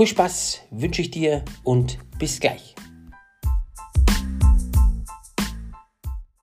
Viel Spaß wünsche ich dir und bis gleich.